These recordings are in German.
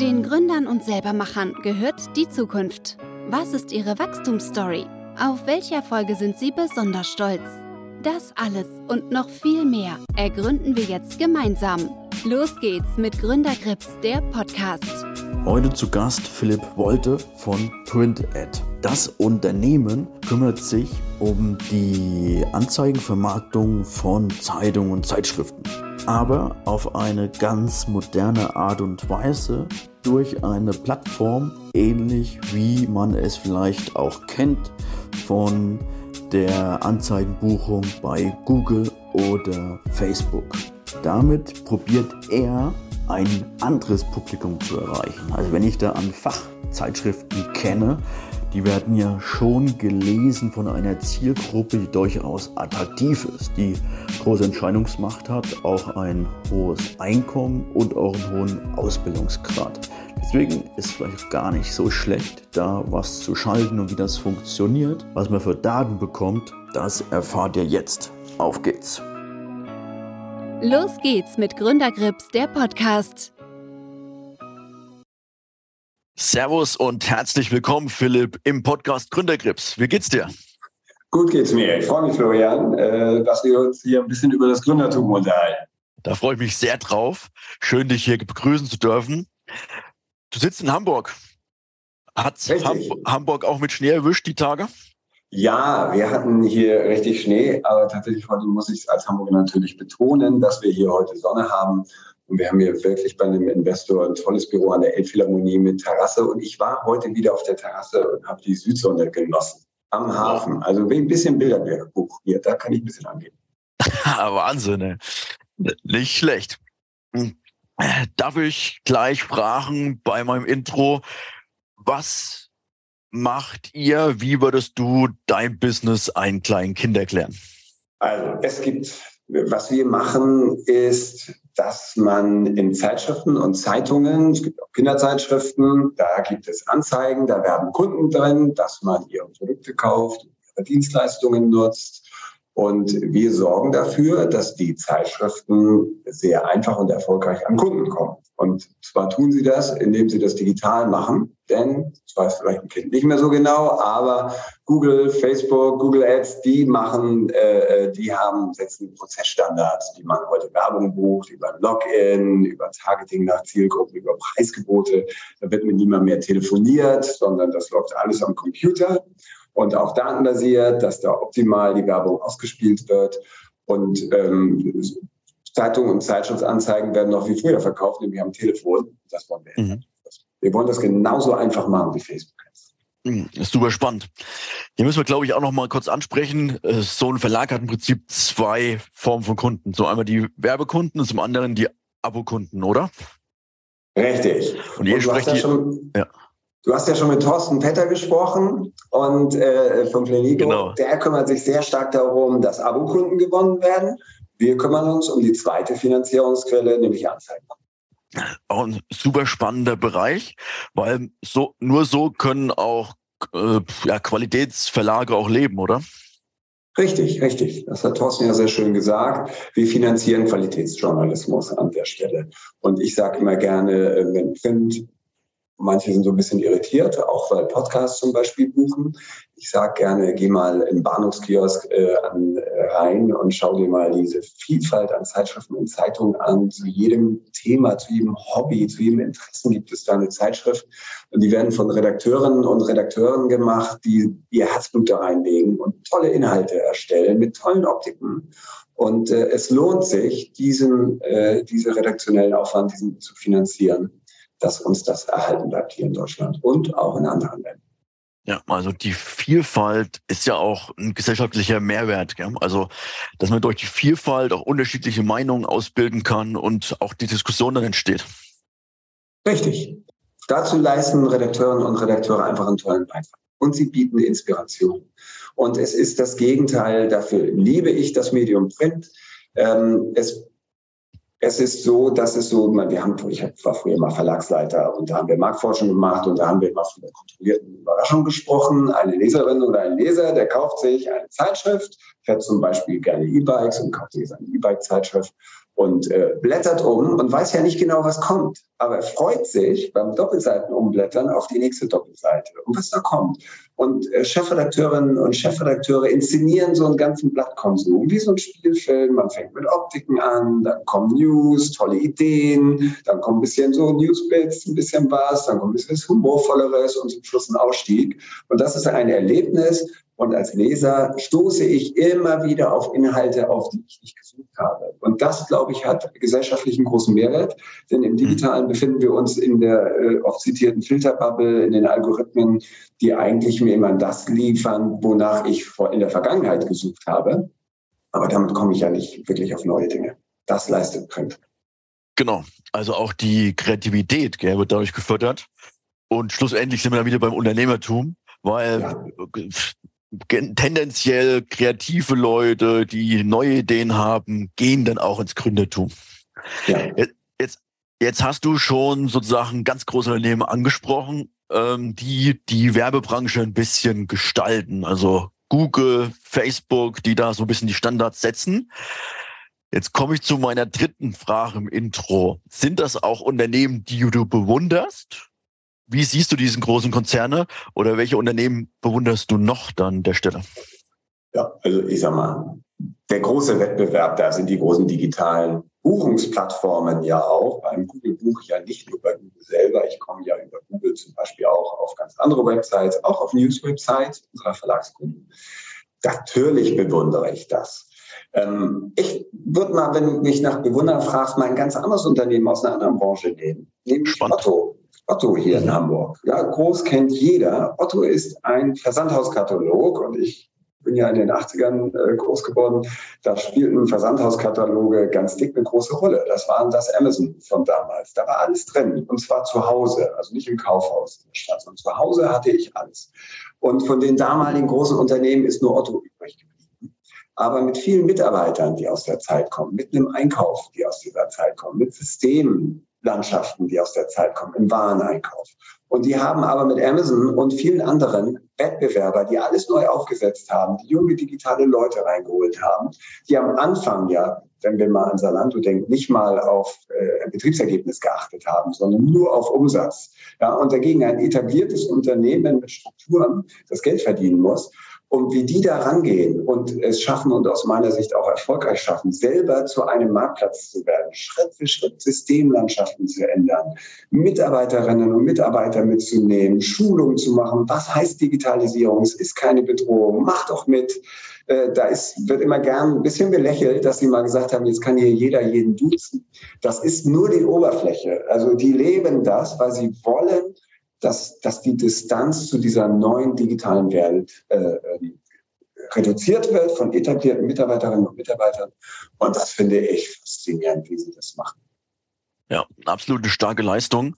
Den Gründern und Selbermachern gehört die Zukunft. Was ist ihre Wachstumsstory? Auf welche Erfolge sind sie besonders stolz? Das alles und noch viel mehr ergründen wir jetzt gemeinsam. Los geht's mit Gründergrips, der Podcast. Heute zu Gast Philipp Wolte von PrintAd. Das Unternehmen kümmert sich um die Anzeigenvermarktung von Zeitungen und Zeitschriften. Aber auf eine ganz moderne Art und Weise durch eine Plattform, ähnlich wie man es vielleicht auch kennt von der Anzeigenbuchung bei Google oder Facebook. Damit probiert er ein anderes Publikum zu erreichen. Also wenn ich da an Fachzeitschriften kenne, die werden ja schon gelesen von einer Zielgruppe, die durchaus attraktiv ist, die große Entscheidungsmacht hat, auch ein hohes Einkommen und auch einen hohen Ausbildungsgrad. Deswegen ist vielleicht gar nicht so schlecht, da was zu schalten und wie das funktioniert. Was man für Daten bekommt, das erfahrt ihr jetzt. Auf geht's! Los geht's mit Gründergrips, der Podcast. Servus und herzlich willkommen, Philipp, im Podcast Gründergrips. Wie geht's dir? Gut geht's mir. Ich freue mich, Florian, äh, dass wir uns hier ein bisschen über das Gründertum unterhalten. Da freue ich mich sehr drauf. Schön, dich hier begrüßen zu dürfen. Du sitzt in Hamburg. Hat Ham Hamburg auch mit Schnee erwischt die Tage? Ja, wir hatten hier richtig Schnee, aber tatsächlich heute muss ich es als Hamburger natürlich betonen, dass wir hier heute Sonne haben und wir haben hier wirklich bei einem Investor ein tolles Büro an der Elbphilharmonie mit Terrasse. Und ich war heute wieder auf der Terrasse und habe die Südsonne genossen. Am Hafen. Also ein bisschen Bilderbuch hier. Da kann ich ein bisschen angehen. Wahnsinn, ey. Nicht schlecht. Darf ich gleich fragen bei meinem Intro, was macht ihr, wie würdest du dein Business einen kleinen Kind erklären? Also es gibt, was wir machen, ist dass man in Zeitschriften und Zeitungen, es gibt auch Kinderzeitschriften, da gibt es Anzeigen, da werden Kunden drin, dass man ihre Produkte kauft, ihre Dienstleistungen nutzt und wir sorgen dafür, dass die Zeitschriften sehr einfach und erfolgreich an Kunden kommen. Und zwar tun sie das, indem sie das digital machen. Denn, das weiß vielleicht ein Kind nicht mehr so genau, aber Google, Facebook, Google Ads, die machen, äh, äh die haben, setzen Prozessstandards, die man heute Werbung bucht, über Login, über Targeting nach Zielgruppen, über Preisgebote. Da wird mit niemand mehr telefoniert, sondern das läuft alles am Computer und auch datenbasiert, dass da optimal die Werbung ausgespielt wird. Und ähm, Zeitungen und Zeitschriftsanzeigen werden noch wie früher verkauft, nämlich am Telefon. Das wollen wir. Mhm. Wir wollen das genauso einfach machen wie Facebook. Mhm, ist super spannend. Hier müssen wir, glaube ich, auch noch mal kurz ansprechen. Äh, so ein Verlag hat im Prinzip zwei Formen von Kunden. So einmal die Werbekunden und zum anderen die Abokunden, oder? Richtig. Und ihr und sprecht hier, schon, ja. Du hast ja schon mit Thorsten Petter gesprochen und äh, von Plenigo. Genau. Der kümmert sich sehr stark darum, dass Abokunden gewonnen werden. Wir kümmern uns um die zweite Finanzierungsquelle, nämlich Anzeigen. Auch ein super spannender Bereich, weil so nur so können auch äh, ja, Qualitätsverlage auch leben, oder? Richtig, richtig. Das hat Thorsten ja sehr schön gesagt. Wir finanzieren Qualitätsjournalismus an der Stelle. Und ich sage immer gerne, äh, wenn Print Manche sind so ein bisschen irritiert, auch weil Podcasts zum Beispiel buchen. Ich sage gerne, geh mal im Bahnhofskiosk äh, an, äh, rein und schau dir mal diese Vielfalt an Zeitschriften und Zeitungen an. Zu jedem Thema, zu jedem Hobby, zu jedem Interessen gibt es da eine Zeitschrift. Und die werden von Redakteurinnen und Redakteuren gemacht, die ihr Herzblut da reinlegen und tolle Inhalte erstellen mit tollen Optiken. Und äh, es lohnt sich, diesen, äh, diese redaktionellen Aufwand diesen zu finanzieren dass uns das erhalten bleibt hier in Deutschland und auch in anderen Ländern. Ja, also die Vielfalt ist ja auch ein gesellschaftlicher Mehrwert. Gell? Also, dass man durch die Vielfalt auch unterschiedliche Meinungen ausbilden kann und auch die Diskussion dann entsteht. Richtig. Dazu leisten Redakteurinnen und Redakteure einfach einen tollen Beitrag. Und sie bieten Inspiration. Und es ist das Gegenteil. Dafür liebe ich das Medium Print. Ähm, es es ist so, dass es so, wir haben, ich war früher mal Verlagsleiter und da haben wir Marktforschung gemacht und da haben wir immer von der kontrollierten Überraschung gesprochen. Eine Leserin oder ein Leser, der kauft sich eine Zeitschrift, fährt zum Beispiel gerne E-Bikes und kauft sich eine E-Bike-Zeitschrift und äh, blättert um und weiß ja nicht genau, was kommt. aber er freut sich beim Doppelseitenumblättern auf die nächste Doppelseite und was da kommt. Und äh, Chefredakteurinnen und Chefredakteure inszenieren so einen ganzen Blattkonsum, wie so ein Spielfilm. Man fängt mit Optiken an, dann kommen News, tolle Ideen, dann kommt ein bisschen so Newsbits, ein bisschen was, dann kommt ein bisschen was Humorvolleres und zum Schluss ein Ausstieg. Und das ist ein Erlebnis, und als Leser stoße ich immer wieder auf Inhalte, auf die ich nicht gesucht habe. Und das, glaube ich, hat gesellschaftlichen großen Mehrwert. Denn im Digitalen mhm. befinden wir uns in der äh, oft zitierten Filterbubble, in den Algorithmen, die eigentlich mir immer das liefern, wonach ich in der Vergangenheit gesucht habe. Aber damit komme ich ja nicht wirklich auf neue Dinge. Das leistet Print. Genau. Also auch die Kreativität gell, wird dadurch gefördert. Und schlussendlich sind wir dann wieder beim Unternehmertum, weil ja tendenziell kreative Leute, die neue Ideen haben, gehen dann auch ins Gründertum. Ja. Jetzt, jetzt hast du schon sozusagen ganz große Unternehmen angesprochen, ähm, die die Werbebranche ein bisschen gestalten. Also Google, Facebook, die da so ein bisschen die Standards setzen. Jetzt komme ich zu meiner dritten Frage im Intro. Sind das auch Unternehmen, die du bewunderst? Wie siehst du diesen großen Konzerne oder welche Unternehmen bewunderst du noch dann der Stelle? Ja, also ich sag mal, der große Wettbewerb, da sind die großen digitalen Buchungsplattformen ja auch. Beim Google buche ich ja nicht nur bei Google selber, ich komme ja über Google zum Beispiel auch auf ganz andere Websites, auch auf News-Websites unserer Verlagskunden. Natürlich bewundere ich das. Ähm, ich würde mal, wenn du mich nach Bewundern fragst, mal ein ganz anderes Unternehmen aus einer anderen Branche nehmen. Nämlich Otto. Otto hier in. Hamburg. Ja, groß kennt jeder. Otto ist ein Versandhauskatalog und ich bin ja in den 80ern äh, groß geworden. Da spielten Versandhauskataloge ganz dick eine große Rolle. Das waren das Amazon von damals. Da war alles drin und zwar zu Hause, also nicht im Kaufhaus in der Stadt, sondern zu Hause hatte ich alles. Und von den damaligen großen Unternehmen ist nur Otto übrig geblieben. Aber mit vielen Mitarbeitern, die aus der Zeit kommen, mit einem Einkauf, die aus dieser Zeit kommen, mit Systemen, Landschaften, die aus der Zeit kommen, im Wareneinkauf. Und die haben aber mit Amazon und vielen anderen Wettbewerber, die alles neu aufgesetzt haben, die junge digitale Leute reingeholt haben, die am Anfang ja, wenn wir mal an Salando denken, nicht mal auf äh, Betriebsergebnis geachtet haben, sondern nur auf Umsatz. Ja, und dagegen ein etabliertes Unternehmen mit Strukturen, das Geld verdienen muss und wie die da rangehen und es schaffen und aus meiner Sicht auch erfolgreich schaffen, selber zu einem Marktplatz zu werden, Schritt für Schritt Systemlandschaften zu ändern, Mitarbeiterinnen und Mitarbeiter mitzunehmen, Schulungen zu machen. Was heißt Digitalisierung? Es ist keine Bedrohung. Mach doch mit. Äh, da ist, wird immer gern ein bisschen belächelt, dass sie mal gesagt haben, jetzt kann hier jeder jeden duzen. Das ist nur die Oberfläche. Also die leben das, weil sie wollen, dass, dass die Distanz zu dieser neuen digitalen Welt äh, ähm, reduziert wird von etablierten Mitarbeiterinnen und Mitarbeitern. Und das finde ich faszinierend, wie sie das machen. Ja, absolute starke Leistung.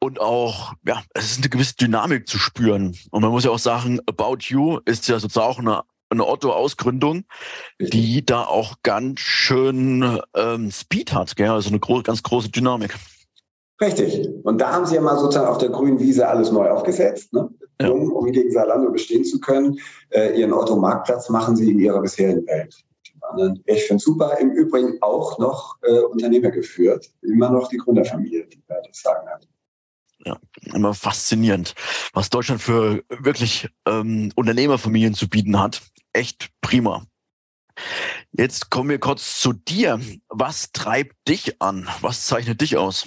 Und auch, ja, es ist eine gewisse Dynamik zu spüren. Und man muss ja auch sagen, About You ist ja sozusagen auch eine, eine Otto-Ausgründung, die da auch ganz schön ähm, Speed hat, gell? also eine gro ganz große Dynamik. Richtig. Und da haben sie ja mal sozusagen auf der grünen Wiese alles neu aufgesetzt, ne? ja. um, um gegen Salando bestehen zu können. Äh, ihren Otto-Marktplatz machen sie in ihrer bisherigen Welt. Ich finde super. Im Übrigen auch noch äh, Unternehmer geführt. Immer noch die Gründerfamilie, die da das Sagen hat. Ja, immer faszinierend, was Deutschland für wirklich ähm, Unternehmerfamilien zu bieten hat. Echt prima. Jetzt kommen wir kurz zu dir. Was treibt dich an? Was zeichnet dich aus?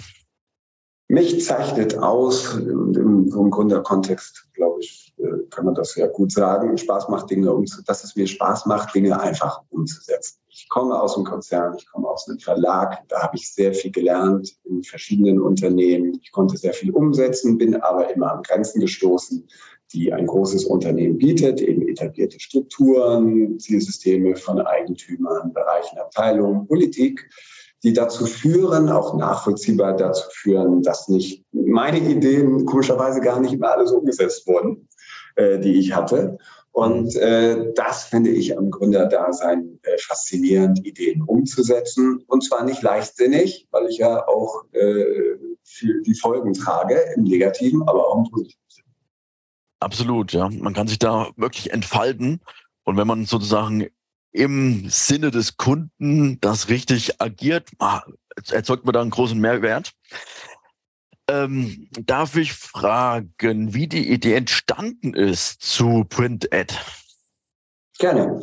Mich zeichnet aus, im, im Gründerkontext, glaube ich, äh, kann man das ja gut sagen, Spaß macht Dinge dass es mir Spaß macht, Dinge einfach umzusetzen. Ich komme aus dem Konzern, ich komme aus einem Verlag, da habe ich sehr viel gelernt in verschiedenen Unternehmen. Ich konnte sehr viel umsetzen, bin aber immer an Grenzen gestoßen, die ein großes Unternehmen bietet, eben etablierte Strukturen, Zielsysteme von Eigentümern, Bereichen, Abteilungen, Politik die dazu führen, auch nachvollziehbar dazu führen, dass nicht meine Ideen komischerweise gar nicht immer alles umgesetzt wurden, äh, die ich hatte. Und äh, das finde ich am Gründerdasein äh, faszinierend, Ideen umzusetzen. Und zwar nicht leichtsinnig, weil ich ja auch äh, die Folgen trage, im Negativen, aber auch im Positiven. Absolut, ja. Man kann sich da wirklich entfalten. Und wenn man sozusagen im Sinne des Kunden das richtig agiert, ah, erzeugt man da einen großen Mehrwert. Ähm, darf ich fragen, wie die Idee entstanden ist zu Print Ad? Gerne.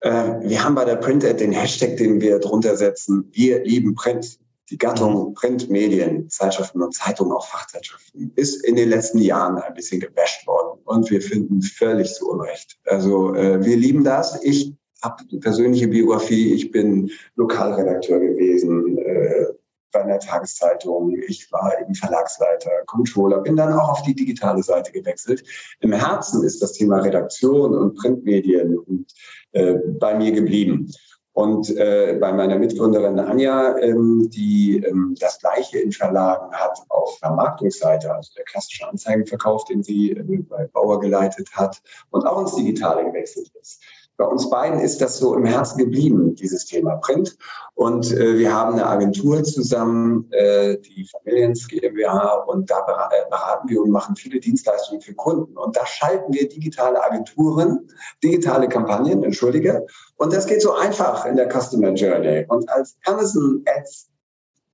Äh, wir haben bei der Print Ad den Hashtag, den wir drunter setzen, wir lieben Print. Die Gattung. Printmedien, Zeitschriften und Zeitungen, auch Fachzeitschriften, ist in den letzten Jahren ein bisschen gebasht worden. Und wir finden völlig zu Unrecht. Also äh, wir lieben das. Ich habe eine persönliche Biografie. Ich bin Lokalredakteur gewesen, äh, bei einer Tageszeitung. Ich war eben Verlagsleiter, Controller, bin dann auch auf die digitale Seite gewechselt. Im Herzen ist das Thema Redaktion und Printmedien und, äh, bei mir geblieben. Und äh, bei meiner Mitgründerin Anja, ähm, die ähm, das Gleiche in Verlagen hat auf Vermarktungsseite, also der klassische Anzeigenverkauf, den sie äh, bei Bauer geleitet hat und auch ins Digitale gewechselt ist. Bei uns beiden ist das so im Herzen geblieben, dieses Thema Print. Und äh, wir haben eine Agentur zusammen, äh, die Familiens GmbH, und da äh, beraten wir und machen viele Dienstleistungen für Kunden. Und da schalten wir digitale Agenturen, digitale Kampagnen, entschuldige. Und das geht so einfach in der Customer Journey. Und als Amazon Ads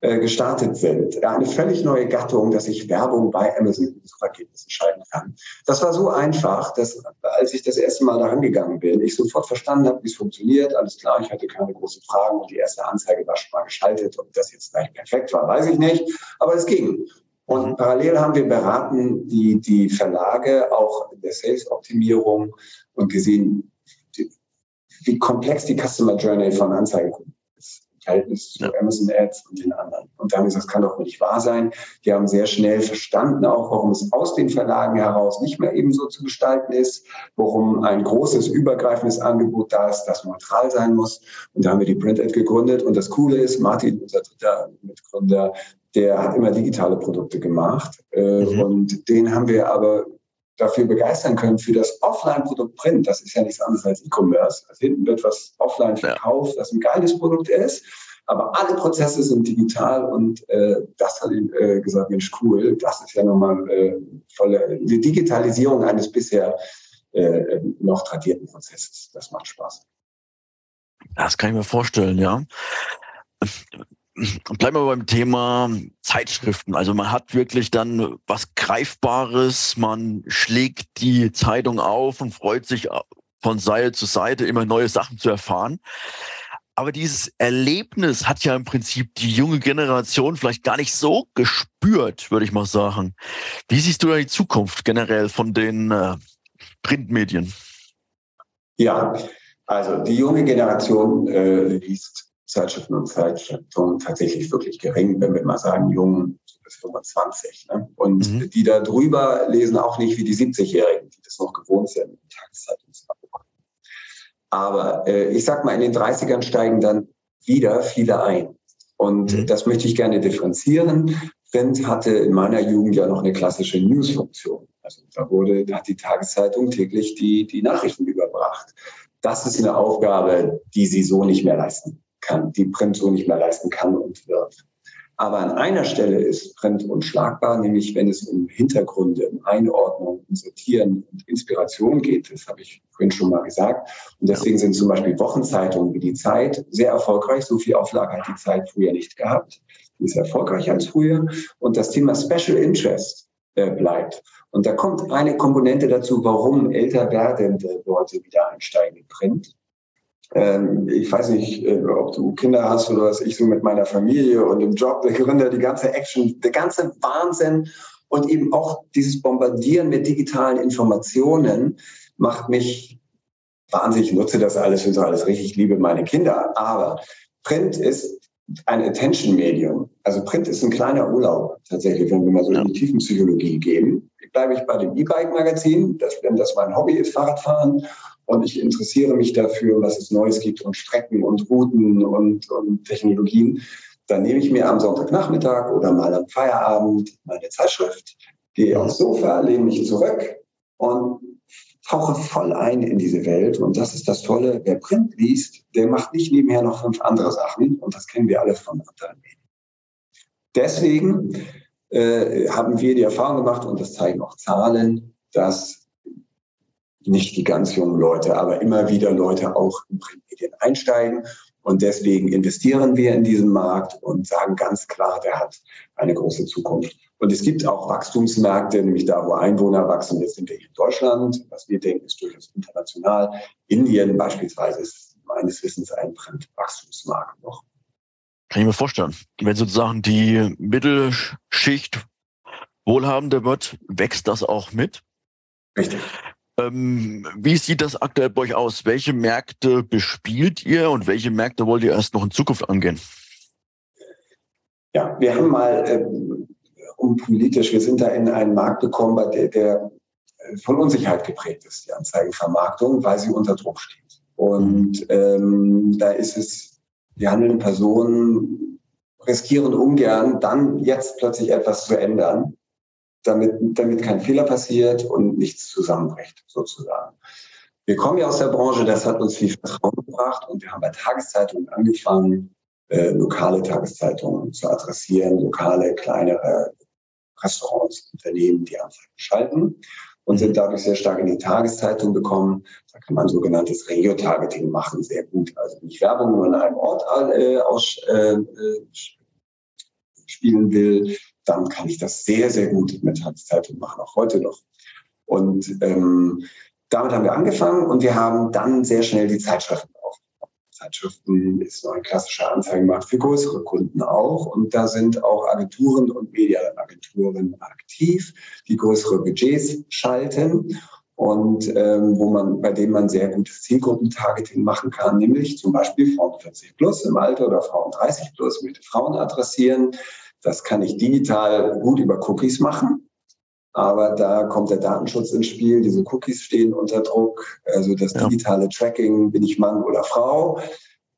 äh, gestartet sind. Eine völlig neue Gattung, dass ich Werbung bei Amazon Suchergebnissen schalten kann. Das war so einfach, dass als ich das erste Mal daran gegangen bin, ich sofort verstanden habe, wie es funktioniert. Alles klar, ich hatte keine großen Fragen und die erste Anzeige war schon mal geschaltet. Ob das jetzt gleich perfekt war, weiß ich nicht. Aber es ging. Und mhm. parallel haben wir beraten die, die Verlage auch in der Sales-Optimierung und gesehen, wie komplex die Customer Journey von Anzeigen Verhältnis zu Amazon Ads und den anderen. Und da haben gesagt, das kann doch nicht wahr sein. Die haben sehr schnell verstanden auch, warum es aus den Verlagen heraus nicht mehr eben so zu gestalten ist, warum ein großes, übergreifendes Angebot da ist, das neutral sein muss. Und da haben wir die Print Ad gegründet. Und das Coole ist, Martin, unser dritter Mitgründer, der hat immer digitale Produkte gemacht. Äh, mhm. Und den haben wir aber dafür begeistern können für das Offline-Produkt Print. Das ist ja nichts anderes als E-Commerce. Also hinten wird was offline verkauft, das ein geiles Produkt ist. Aber alle Prozesse sind digital und äh, das hat ihm äh, gesagt, Mensch, cool, das ist ja nochmal äh, volle die Digitalisierung eines bisher äh, noch tradierten Prozesses. Das macht Spaß. Das kann ich mir vorstellen, ja. Bleiben wir beim Thema Zeitschriften. Also man hat wirklich dann was Greifbares, man schlägt die Zeitung auf und freut sich von Seite zu Seite immer neue Sachen zu erfahren. Aber dieses Erlebnis hat ja im Prinzip die junge Generation vielleicht gar nicht so gespürt, würde ich mal sagen. Wie siehst du da die Zukunft generell von den äh, Printmedien? Ja, also die junge Generation äh, liest Zeitschriften und Zeitschriften tatsächlich wirklich gering, wenn wir mal sagen, jung bis 25. Ne? Und mhm. die da drüber lesen auch nicht wie die 70-Jährigen, die das noch gewohnt sind, Tageszeitung zu Aber äh, ich sag mal, in den 30ern steigen dann wieder viele ein. Und mhm. das möchte ich gerne differenzieren. Print hatte in meiner Jugend ja noch eine klassische News-Funktion. Also da wurde, da hat die Tageszeitung täglich die, die Nachrichten überbracht. Das ist eine Aufgabe, die sie so nicht mehr leisten kann, die Print so nicht mehr leisten kann und wird. Aber an einer Stelle ist Print unschlagbar, nämlich wenn es um Hintergründe, um Einordnung, um Sortieren und Inspiration geht. Das habe ich vorhin schon mal gesagt. Und deswegen sind zum Beispiel Wochenzeitungen wie die Zeit sehr erfolgreich. So viel Auflage hat die Zeit früher nicht gehabt. Die ist erfolgreicher als früher. Und das Thema Special Interest äh, bleibt. Und da kommt eine Komponente dazu, warum älter werdende Leute wieder einsteigen in Print ähm, ich weiß nicht, äh, ob du Kinder hast oder was. Ich so mit meiner Familie und im Job, der Gründer, die ganze Action, der ganze Wahnsinn. Und eben auch dieses Bombardieren mit digitalen Informationen macht mich wahnsinnig, ich nutze das alles und so alles richtig, ich liebe meine Kinder, aber Print ist ein Attention-Medium. Also Print ist ein kleiner Urlaub tatsächlich, wenn wir mal so in die Tiefenpsychologie gehen. Bleibe ich bei dem E-Bike-Magazin, das, wenn das mein Hobby ist, Fahrradfahren und ich interessiere mich dafür, was es Neues gibt und Strecken und Routen und, und Technologien, dann nehme ich mir am Sonntagnachmittag oder mal am Feierabend meine Zeitschrift, gehe aufs Sofa, lehne mich zurück und tauche voll ein in diese Welt. Und das ist das Tolle. Wer Print liest, der macht nicht nebenher noch fünf andere Sachen. Und das kennen wir alle von anderen Medien. Deswegen äh, haben wir die Erfahrung gemacht, und das zeigen auch Zahlen, dass nicht die ganz jungen Leute, aber immer wieder Leute auch in Printmedien einsteigen. Und deswegen investieren wir in diesen Markt und sagen ganz klar, der hat eine große Zukunft. Und es gibt auch Wachstumsmärkte, nämlich da, wo Einwohner wachsen. Jetzt sind wir hier in Deutschland. Was wir denken, ist durchaus international. Indien beispielsweise ist meines Wissens ein Wachstumsmarkt noch. Kann ich mir vorstellen. Wenn sozusagen die Mittelschicht wohlhabender wird, wächst das auch mit? Richtig. Ähm, wie sieht das aktuell bei euch aus? Welche Märkte bespielt ihr und welche Märkte wollt ihr erst noch in Zukunft angehen? Ja, wir haben mal ähm, um politisch, wir sind da in einen Markt gekommen, bei der, der äh, von Unsicherheit geprägt ist, die Anzeigenvermarktung, weil sie unter Druck steht. Und ähm, da ist es, die handelnden Personen riskieren ungern, dann jetzt plötzlich etwas zu ändern, damit, damit kein Fehler passiert und nichts zusammenbricht, sozusagen. Wir kommen ja aus der Branche, das hat uns viel Vertrauen gebracht und wir haben bei Tageszeitungen angefangen, äh, lokale Tageszeitungen zu adressieren, lokale, kleinere Restaurants, Unternehmen, die Anzeigen schalten und sind dadurch sehr stark in die Tageszeitung gekommen. Da kann man sogenanntes Regio-Targeting machen, sehr gut. Also nicht Werbung nur in einem Ort äh, ausspielen äh, will, dann kann ich das sehr, sehr gut mit Tageszeitung machen, auch heute noch. Und ähm, damit haben wir angefangen und wir haben dann sehr schnell die Zeitschriften Zeitschriften ist so ein klassischer Anzeigenmarkt für größere Kunden auch. Und da sind auch Agenturen und Mediaagenturen aktiv, die größere Budgets schalten und ähm, wo man, bei denen man sehr gutes Zielgruppentargeting machen kann, nämlich zum Beispiel Frauen 40 plus im Alter oder Frauen 30 plus möchte Frauen adressieren. Das kann ich digital gut über Cookies machen. Aber da kommt der Datenschutz ins Spiel. Diese Cookies stehen unter Druck. Also das digitale Tracking, bin ich Mann oder Frau.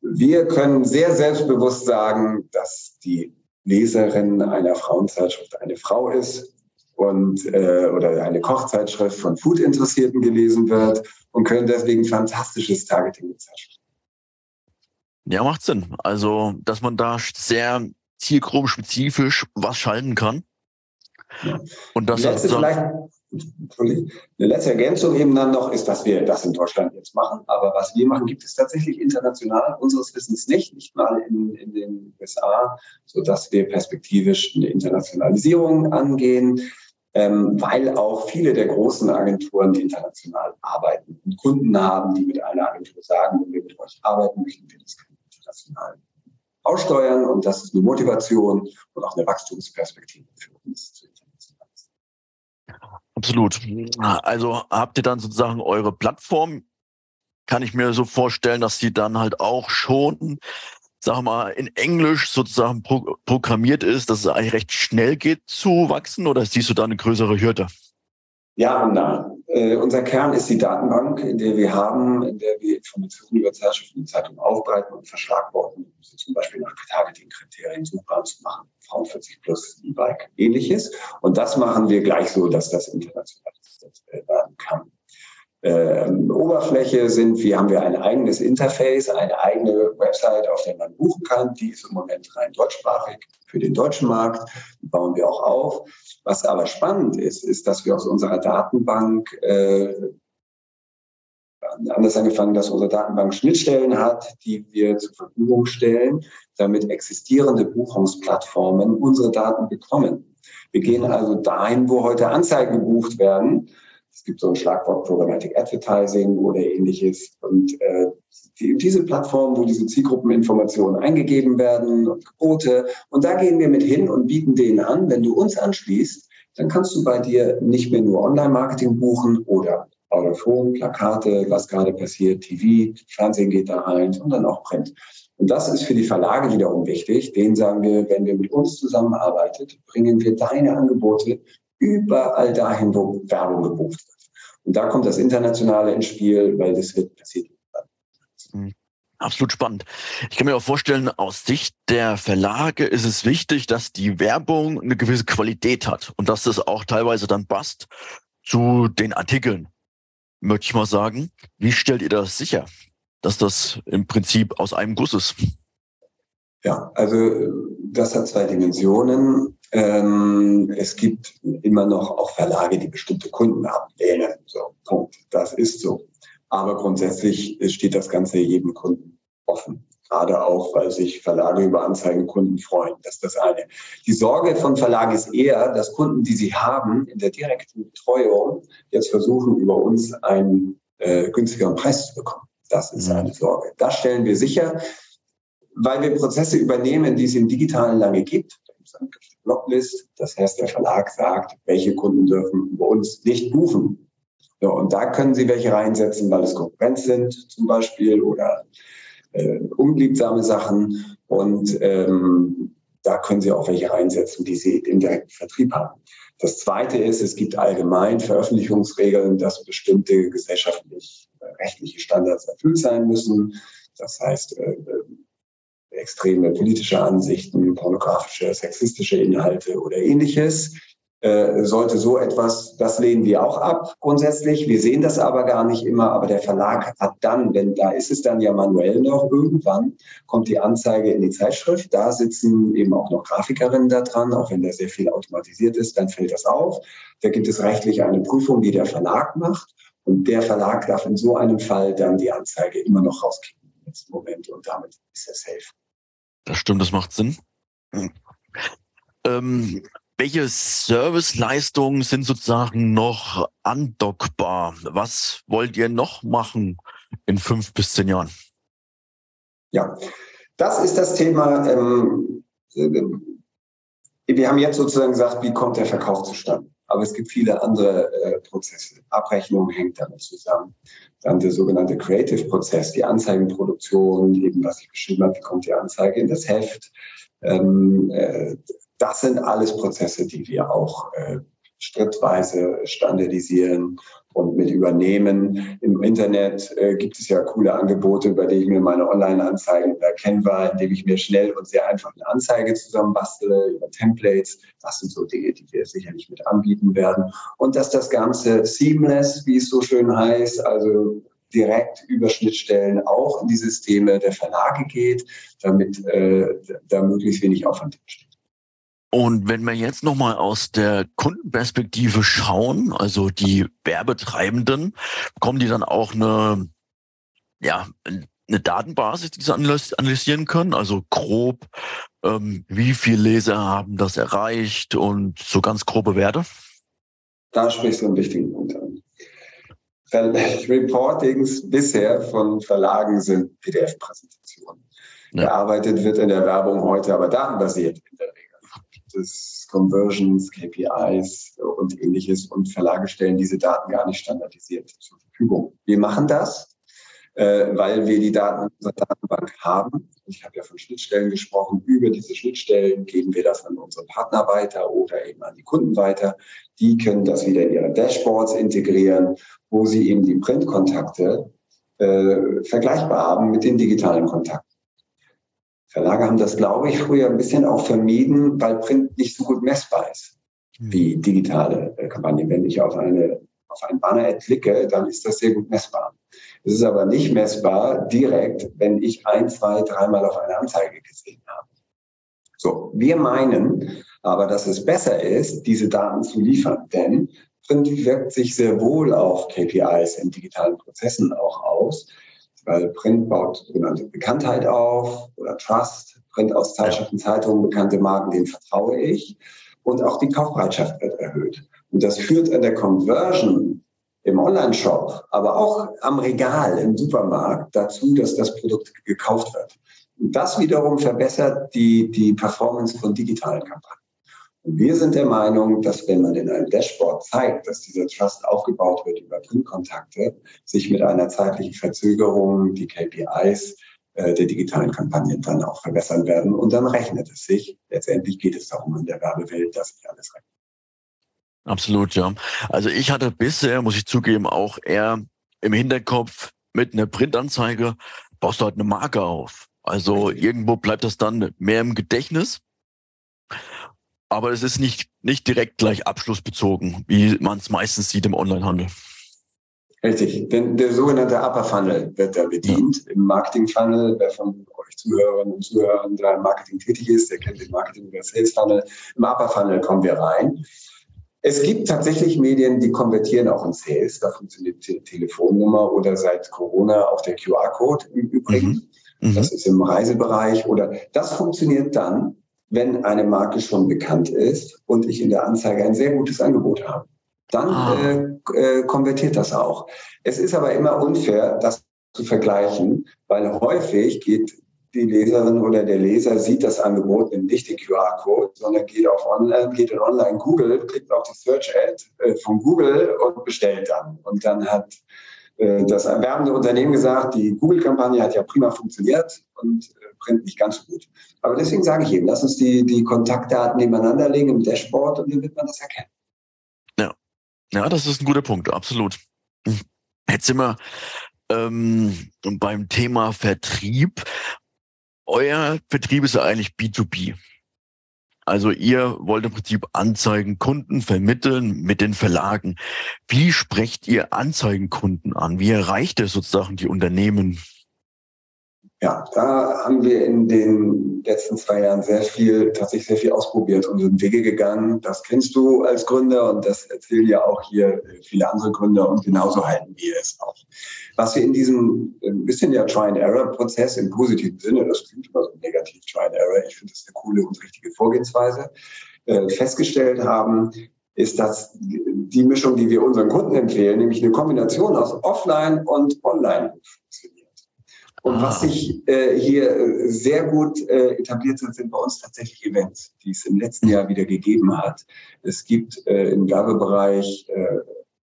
Wir können sehr selbstbewusst sagen, dass die Leserin einer Frauenzeitschrift eine Frau ist und äh, oder eine Kochzeitschrift von Food-Interessierten gelesen wird und können deswegen fantastisches Targeting bezeichnen. Ja, macht Sinn. Also, dass man da sehr zielgruppenspezifisch was schalten kann. Und das letzte vielleicht, eine letzte Ergänzung eben dann noch ist, dass wir das in Deutschland jetzt machen. Aber was wir machen, gibt es tatsächlich international unseres Wissens nicht, nicht mal in, in den USA, sodass wir perspektivisch eine Internationalisierung angehen. Ähm, weil auch viele der großen Agenturen international arbeiten und Kunden haben, die mit einer Agentur sagen, wenn wir mit euch arbeiten, möchten wir das international aussteuern und das ist eine Motivation und auch eine Wachstumsperspektive für uns zu Absolut. Also habt ihr dann sozusagen eure Plattform? Kann ich mir so vorstellen, dass die dann halt auch schon, sag mal, in Englisch sozusagen pro programmiert ist, dass es eigentlich recht schnell geht zu wachsen oder siehst du da eine größere Hürde? Ja und nein. Äh, unser Kern ist die Datenbank, in der wir haben, in der wir Informationen über Zeitschriften und Zeitungen aufbereiten und verschlagworten, um sie zum Beispiel nach Targeting-Kriterien suchbar zu machen. Frauen 40 plus E-Bike, ähnliches. Und das machen wir gleich so, dass das internationalisiert werden kann. Ähm, Oberfläche sind, wie haben wir ein eigenes Interface, eine eigene Website, auf der man buchen kann. Die ist im Moment rein deutschsprachig für den deutschen Markt. Die bauen wir auch auf. Was aber spannend ist, ist, dass wir aus unserer Datenbank äh, anders angefangen, dass unsere Datenbank Schnittstellen hat, die wir zur Verfügung stellen, damit existierende Buchungsplattformen unsere Daten bekommen. Wir gehen also dahin, wo heute Anzeigen gebucht werden. Es gibt so ein Schlagwort Programmatic Advertising oder ähnliches. Und äh, die, diese Plattform, wo diese Zielgruppeninformationen eingegeben werden und Gebote. Und da gehen wir mit hin und bieten denen an, wenn du uns anschließt, dann kannst du bei dir nicht mehr nur Online-Marketing buchen oder Autophon, Plakate, was gerade passiert, TV, Fernsehen geht da rein, sondern auch Print. Und das ist für die Verlage wiederum wichtig. Denen sagen wir, wenn wir mit uns zusammenarbeitet, bringen wir deine Angebote überall dahin, wo Werbung gebucht wird. Und da kommt das Internationale ins Spiel, weil das wird passiert. Mhm. Absolut spannend. Ich kann mir auch vorstellen, aus Sicht der Verlage ist es wichtig, dass die Werbung eine gewisse Qualität hat und dass das auch teilweise dann passt zu den Artikeln möchte ich mal sagen. Wie stellt ihr das sicher, dass das im Prinzip aus einem Guss ist? Ja, also das hat zwei Dimensionen. Ähm, es gibt immer noch auch Verlage, die bestimmte Kunden ablehnen. So, Punkt. Das ist so. Aber grundsätzlich steht das Ganze jedem Kunden offen. Gerade auch, weil sich Verlage über Anzeigenkunden freuen. Das ist das eine. Die Sorge von Verlagen ist eher, dass Kunden, die sie haben, in der direkten Betreuung jetzt versuchen, über uns einen äh, günstigeren Preis zu bekommen. Das ist mhm. eine Sorge. Das stellen wir sicher, weil wir Prozesse übernehmen, die es im Digitalen lange gibt. Da gibt Blocklist. Das heißt, der Verlag sagt, welche Kunden dürfen über uns nicht buchen. So, und da können Sie welche reinsetzen, weil es Konkurrenz sind zum Beispiel oder äh, unliebsame Sachen. Und ähm, da können Sie auch welche reinsetzen, die Sie im direkten Vertrieb haben. Das Zweite ist, es gibt allgemein Veröffentlichungsregeln, dass bestimmte gesellschaftlich rechtliche Standards erfüllt sein müssen. Das heißt, äh, äh, extreme politische Ansichten, pornografische, sexistische Inhalte oder ähnliches äh, sollte so etwas, das lehnen wir auch ab grundsätzlich. Wir sehen das aber gar nicht immer, aber der Verlag hat dann, wenn da ist es dann ja manuell noch, irgendwann kommt die Anzeige in die Zeitschrift, da sitzen eben auch noch Grafikerinnen da dran, auch wenn da sehr viel automatisiert ist, dann fällt das auf. Da gibt es rechtlich eine Prüfung, die der Verlag macht und der Verlag darf in so einem Fall dann die Anzeige immer noch rauskriegen Moment und damit ist er safe. Das stimmt, das macht Sinn. Hm. Ähm, welche Serviceleistungen sind sozusagen noch andockbar? Was wollt ihr noch machen in fünf bis zehn Jahren? Ja, das ist das Thema. Ähm, wir haben jetzt sozusagen gesagt, wie kommt der Verkauf zustande? Aber es gibt viele andere äh, Prozesse. Abrechnung hängt damit zusammen. Dann der sogenannte Creative-Prozess, die Anzeigenproduktion, eben was ich beschrieben habe, wie kommt die Anzeige in das Heft. Ähm, äh, das sind alles Prozesse, die wir auch äh, schrittweise standardisieren und mit übernehmen. Im Internet äh, gibt es ja coole Angebote, über die ich mir meine Online-Anzeigen Canva, indem ich mir schnell und sehr einfach eine Anzeige zusammenbastele über Templates. Das sind so Dinge, die wir sicherlich mit anbieten werden. Und dass das Ganze seamless, wie es so schön heißt, also direkt über Schnittstellen auch in die Systeme der Verlage geht, damit äh, da möglichst wenig Aufwand entsteht. Und wenn wir jetzt nochmal aus der Kundenperspektive schauen, also die Werbetreibenden, bekommen die dann auch eine, ja, eine Datenbasis, die sie analysieren können? Also grob, ähm, wie viele Leser haben das erreicht und so ganz grobe Werte? Da sprichst du einen wichtigen Punkt an. Reportings bisher von Verlagen sind PDF-Präsentationen. Ja. Gearbeitet wird in der Werbung heute aber datenbasiert in der Des Conversions, KPIs und ähnliches und Verlage stellen diese Daten gar nicht standardisiert zur Verfügung. Wir machen das, äh, weil wir die Daten in unserer Datenbank haben. Ich habe ja von Schnittstellen gesprochen. Über diese Schnittstellen geben wir das an unsere Partner weiter oder eben an die Kunden weiter. Die können das wieder in ihre Dashboards integrieren, wo sie eben die Printkontakte äh, vergleichbar haben mit den digitalen Kontakten. Verlage haben das, glaube ich, früher ein bisschen auch vermieden, weil Print nicht so gut messbar ist hm. wie digitale äh, Kampagnen. Wenn ich auf eine auf ein Banner klicke, dann ist das sehr gut messbar. Es ist aber nicht messbar direkt, wenn ich ein, zwei, dreimal auf eine Anzeige gesehen habe. So, wir meinen aber, dass es besser ist, diese Daten zu liefern, denn Print wirkt sich sehr wohl auf KPIs in digitalen Prozessen auch aus weil Print baut sogenannte Bekanntheit auf oder Trust. Print aus Zeitschriften, Zeitungen, bekannte Marken, denen vertraue ich. Und auch die Kaufbereitschaft wird erhöht. Und das führt an der Conversion im Online-Shop, aber auch am Regal im Supermarkt dazu, dass das Produkt gekauft wird. Und das wiederum verbessert die, die Performance von digitalen Kampagnen. Wir sind der Meinung, dass wenn man in einem Dashboard zeigt, dass dieser Trust aufgebaut wird über Printkontakte, sich mit einer zeitlichen Verzögerung die KPIs äh, der digitalen Kampagnen dann auch verbessern werden. Und dann rechnet es sich. Letztendlich geht es darum in der Werbewelt, dass sich alles rechnet. Absolut, ja. Also ich hatte bisher, muss ich zugeben, auch eher im Hinterkopf mit einer Printanzeige baust du halt eine Marke auf. Also irgendwo bleibt das dann mehr im Gedächtnis aber es ist nicht, nicht direkt gleich abschlussbezogen, wie man es meistens sieht im Onlinehandel. Richtig, denn der sogenannte Upper Funnel wird da bedient. Ja. Im Marketing Funnel, wer von euch Zuhörerinnen und Zuhörern da im Marketing tätig ist, der kennt den Marketing über Sales Funnel. Im Upper Funnel kommen wir rein. Es gibt tatsächlich Medien, die konvertieren auch in Sales. Da funktioniert die Telefonnummer oder seit Corona auch der QR-Code im Übrigen. Mhm. Mhm. Das ist im Reisebereich oder das funktioniert dann, wenn eine Marke schon bekannt ist und ich in der Anzeige ein sehr gutes Angebot habe. Dann ah. äh, äh, konvertiert das auch. Es ist aber immer unfair, das zu vergleichen, weil häufig geht die Leserin oder der Leser sieht das Angebot, nimmt nicht den QR-Code, sondern geht auf Online, geht in Online Google, klickt auf die Search-Ad äh, von Google und bestellt dann. Und dann hat äh, das erwerbende Unternehmen gesagt, die Google-Kampagne hat ja prima funktioniert und Print nicht ganz so gut. Aber deswegen sage ich eben, lass uns die, die Kontaktdaten nebeneinander legen im Dashboard und dann wird man das erkennen. Ja, ja das ist ein guter Punkt, absolut. Jetzt sind wir ähm, beim Thema Vertrieb euer Vertrieb ist ja eigentlich B2B. Also ihr wollt im Prinzip Anzeigen Kunden vermitteln mit den Verlagen. Wie sprecht ihr Anzeigenkunden an? Wie erreicht ihr sozusagen die Unternehmen? Ja, da haben wir in den letzten zwei Jahren sehr viel, tatsächlich sehr viel ausprobiert und sind Wege gegangen. Das kennst du als Gründer und das erzählen ja auch hier viele andere Gründer und genauso halten wir es auch. Was wir in diesem ein bisschen ja Try-and-Error-Prozess im positiven Sinne, das klingt immer so negativ Try-and-Error, ich finde das eine coole und richtige Vorgehensweise, äh, festgestellt haben, ist das die Mischung, die wir unseren Kunden empfehlen, nämlich eine Kombination aus Offline und Online funktioniert. Und ah. was sich äh, hier äh, sehr gut äh, etabliert hat, sind bei uns tatsächlich Events, die es im letzten Jahr wieder gegeben hat. Es gibt äh, im Werbebereich äh,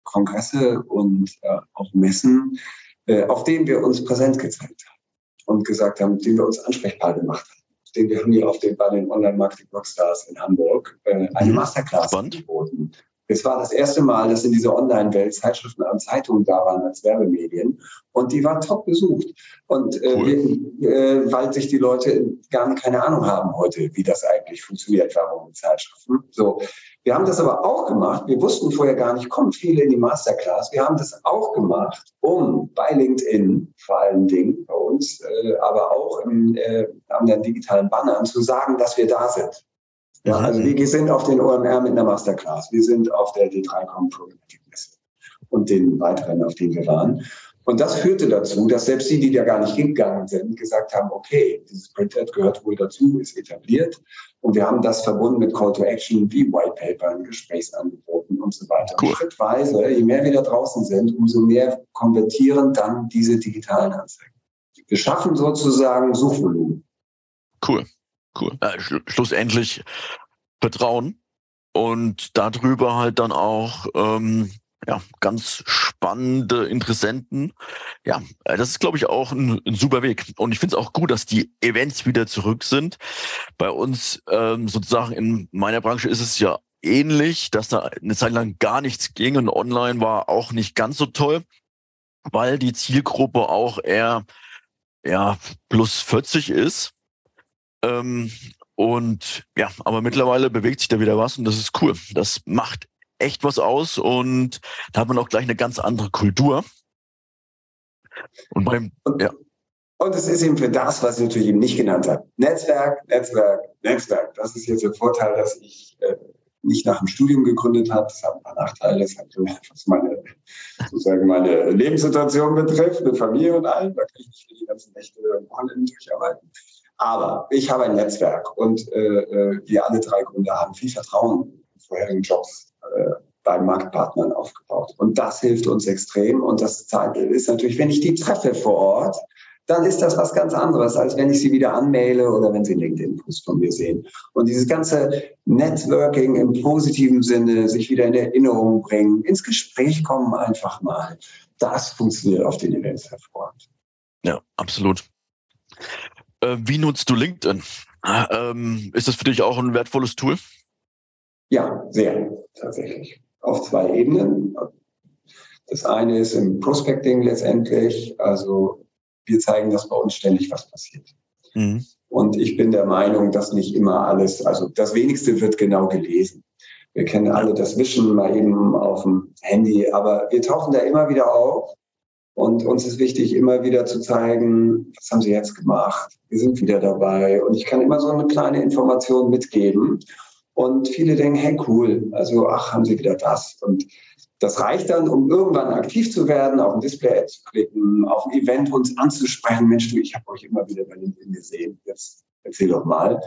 Kongresse und äh, auch Messen, äh, auf denen wir uns präsent gezeigt haben und gesagt haben, denen wir uns ansprechbar gemacht haben. Den wir haben hier auf den, bei den Online-Marketing Rockstars in Hamburg äh, eine mhm. Masterclass Spannend. angeboten. Es war das erste Mal, dass in dieser Online-Welt Zeitschriften und Zeitungen da waren als Werbemedien. Und die war top besucht. Und äh, cool. wir, äh, weil sich die Leute gar keine Ahnung haben heute, wie das eigentlich funktioniert, Werbung in Zeitschriften. So. Wir haben das aber auch gemacht. Wir wussten vorher gar nicht, kommen viele in die Masterclass. Wir haben das auch gemacht, um bei LinkedIn vor allen Dingen bei uns, äh, aber auch im, äh, an den digitalen Bannern zu sagen, dass wir da sind. Ja, also wir sind auf den OMR mit einer Masterclass. Wir sind auf der D3Com Programmatic Messe und den weiteren, auf denen wir waren. Und das führte dazu, dass selbst die, die da gar nicht hingegangen sind, gesagt haben, okay, dieses Printed gehört wohl dazu, ist etabliert. Und wir haben das verbunden mit Call to Action wie White Paper, Gesprächsangeboten und so weiter. Cool. Und schrittweise, je mehr wir da draußen sind, umso mehr konvertieren dann diese digitalen Anzeigen. Wir schaffen sozusagen Suchvolumen. Cool cool. Äh, sch schlussendlich Vertrauen und darüber halt dann auch ähm, ja, ganz spannende Interessenten. Ja, äh, das ist, glaube ich, auch ein, ein, super Weg. Und ich finde es auch gut, dass die Events wieder zurück sind. Bei uns ähm, sozusagen in meiner Branche ist es ja ähnlich, dass da eine Zeit lang gar nichts ging und online war auch nicht ganz so toll, weil die Zielgruppe auch eher ja plus 40 ist. Ähm, und ja, aber mittlerweile bewegt sich da wieder was und das ist cool. Das macht echt was aus und da hat man auch gleich eine ganz andere Kultur. Und beim, ja. Und es ist eben für das, was ich natürlich eben nicht genannt habe. Netzwerk, Netzwerk, Netzwerk. Das ist jetzt der Vorteil, dass ich äh, nicht nach dem Studium gegründet habe. Das hat ein paar Nachteile. Das hat, was meine, sozusagen meine Lebenssituation betrifft, mit Familie und allem. Da kann ich nicht für die ganzen Nächte und Wochenenden durcharbeiten. Aber ich habe ein Netzwerk und äh, äh, wir alle drei Gründer haben viel Vertrauen in vorherigen Jobs äh, bei Marktpartnern aufgebaut. Und das hilft uns extrem. Und das ist natürlich, wenn ich die treffe vor Ort, dann ist das was ganz anderes, als wenn ich sie wieder anmaile oder wenn sie LinkedIn-Post von mir sehen. Und dieses ganze Networking im positiven Sinne, sich wieder in Erinnerung bringen, ins Gespräch kommen einfach mal, das funktioniert auf den Events hervorragend. Ja, absolut. Äh, wie nutzt du LinkedIn? Ähm, ist das für dich auch ein wertvolles Tool? Ja, sehr, tatsächlich. Auf zwei Ebenen. Das eine ist im Prospecting letztendlich. Also wir zeigen, dass bei uns ständig was passiert. Mhm. Und ich bin der Meinung, dass nicht immer alles, also das wenigste wird genau gelesen. Wir kennen alle das Wischen mal eben auf dem Handy, aber wir tauchen da immer wieder auf und uns ist wichtig, immer wieder zu zeigen, was haben Sie jetzt gemacht? Wir sind wieder dabei. Und ich kann immer so eine kleine Information mitgeben. Und viele denken, hey, cool. Also, ach, haben Sie wieder das. Und Das reicht dann, um irgendwann aktiv zu werden, auf ein Display zu klicken, auf ein Event uns anzusprechen. Mensch, du, ich habe euch immer wieder bei LinkedIn gesehen. Jetzt erzähl doch mal.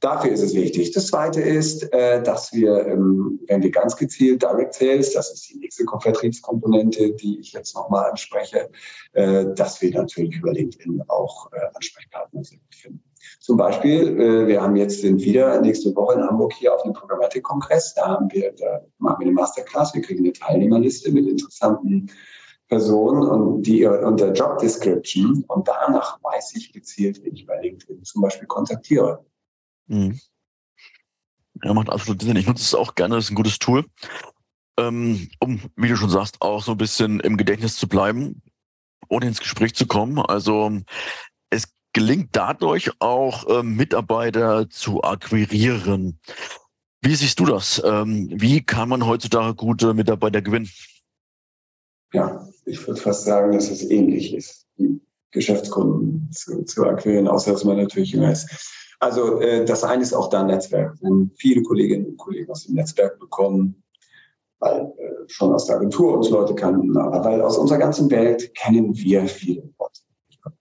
Dafür ist es wichtig. Das Zweite ist, äh, dass wir, ähm, wenn wir ganz gezielt Direct Sales, das ist die nächste Vertriebskomponente, die ich jetzt nochmal anspreche, äh, dass wir natürlich über LinkedIn auch äh, Ansprechpartner finden. Zum Beispiel, äh, wir haben jetzt sind wieder nächste Woche in Hamburg hier auf dem Programmatik-Kongress. Da haben wir, da machen wir eine Masterclass. Wir kriegen eine Teilnehmerliste mit interessanten Personen und die unter Job Description und danach weiß ich gezielt, wen ich bei LinkedIn zum Beispiel kontaktiere. Mhm. Ja, macht absolut Sinn. Ich nutze es auch gerne, das ist ein gutes Tool. Ähm, um, wie du schon sagst, auch so ein bisschen im Gedächtnis zu bleiben, ohne ins Gespräch zu kommen. Also gelingt dadurch auch äh, Mitarbeiter zu akquirieren. Wie siehst du das? Ähm, wie kann man heutzutage gute Mitarbeiter gewinnen? Ja, ich würde fast sagen, dass es ähnlich ist, Geschäftskunden zu, zu akquirieren, außer dass man natürlich jünger ist. Also äh, das eine ist auch da Netzwerk. Wenn viele Kolleginnen und Kollegen aus dem Netzwerk bekommen, weil äh, schon aus der Agentur uns Leute kannten, aber weil aus unserer ganzen Welt kennen wir viele Leute.